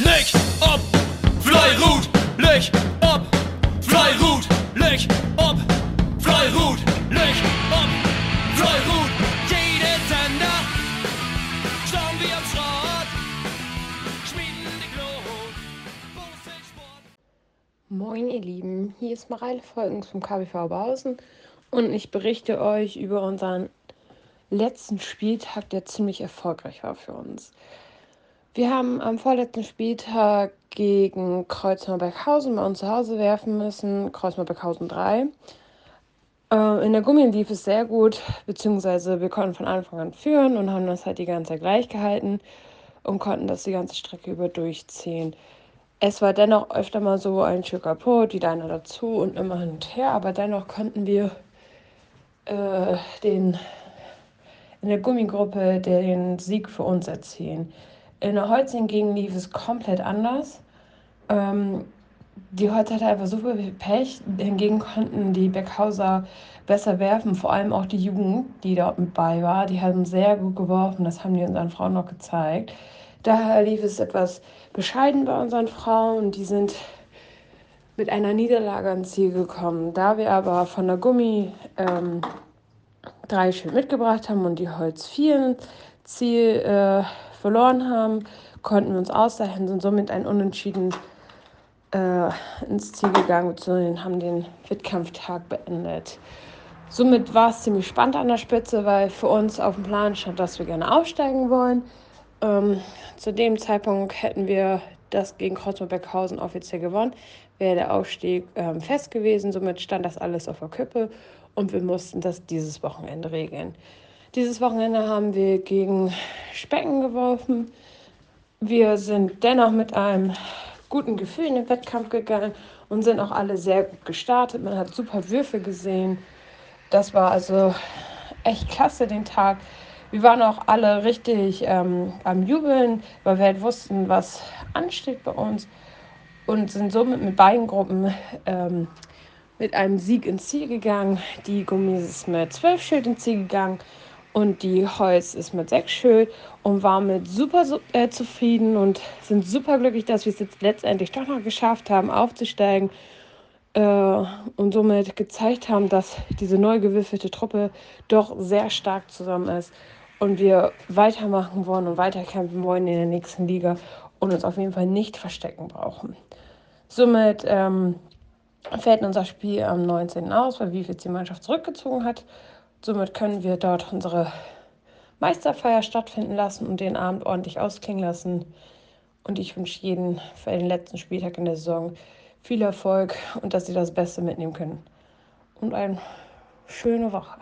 Leg ob, Fleirut, leg ob, Fleirut, leg ob, Fleirut, leg ob, Fleirut. Jede Sender, schauen wir am Schrott, schmieden die Glut. Moin ihr Lieben, hier ist Mareile Folgens vom KBV Bausen. Und ich berichte euch über unseren letzten Spieltag, der ziemlich erfolgreich war für uns. Wir haben am vorletzten Spieltag gegen Kreuzmar-Beckhausen bei uns zu Hause werfen müssen, Kreuzmar-Beckhausen 3. Äh, in der Gummi lief es sehr gut, beziehungsweise wir konnten von Anfang an führen und haben das halt die ganze Zeit gleich gehalten und konnten das die ganze Strecke über durchziehen. Es war dennoch öfter mal so ein Stück kaputt, die Deiner dazu und immer hin und her, aber dennoch konnten wir äh, den, in der Gummigruppe den Sieg für uns erzielen. In der Holz hingegen lief es komplett anders. Ähm, die Holz hatte einfach super viel Pech. Hingegen konnten die Beckhauser besser werfen, vor allem auch die Jugend, die dort mit bei war. Die haben sehr gut geworfen, das haben die unseren Frauen noch gezeigt. Daher lief es etwas bescheiden bei unseren Frauen. Die sind mit einer Niederlage ans Ziel gekommen. Da wir aber von der Gummi ähm, drei Schild mitgebracht haben und die Holz vier Ziel äh, verloren haben, konnten wir uns ausleihen, sind somit ein Unentschieden äh, ins Ziel gegangen bzw. haben den Wettkampftag beendet. Somit war es ziemlich spannend an der Spitze, weil für uns auf dem Plan stand, dass wir gerne aufsteigen wollen. Ähm, zu dem Zeitpunkt hätten wir das gegen Kreuzberg-Beckhausen offiziell gewonnen, wäre der Aufstieg ähm, fest gewesen. Somit stand das alles auf der Kippe und wir mussten das dieses Wochenende regeln. Dieses Wochenende haben wir gegen Specken geworfen. Wir sind dennoch mit einem guten Gefühl in den Wettkampf gegangen und sind auch alle sehr gut gestartet. Man hat super Würfe gesehen. Das war also echt klasse den Tag. Wir waren auch alle richtig ähm, am Jubeln, weil wir halt wussten, was ansteht bei uns und sind somit mit beiden Gruppen ähm, mit einem Sieg ins Ziel gegangen. Die Gummis ist mit zwölf Schild ins Ziel gegangen und die Holz ist mit sechs Schild und war mit super äh, zufrieden und sind super glücklich, dass wir es jetzt letztendlich doch noch geschafft haben, aufzusteigen äh, und somit gezeigt haben, dass diese neu gewürfelte Truppe doch sehr stark zusammen ist und wir weitermachen wollen und weiterkämpfen wollen in der nächsten Liga und uns auf jeden Fall nicht verstecken brauchen. Somit ähm, fällt unser Spiel am 19. aus, weil wie die Mannschaft zurückgezogen hat. Somit können wir dort unsere Meisterfeier stattfinden lassen und den Abend ordentlich ausklingen lassen. Und ich wünsche jeden für den letzten Spieltag in der Saison viel Erfolg und dass sie das Beste mitnehmen können. Und eine schöne Woche.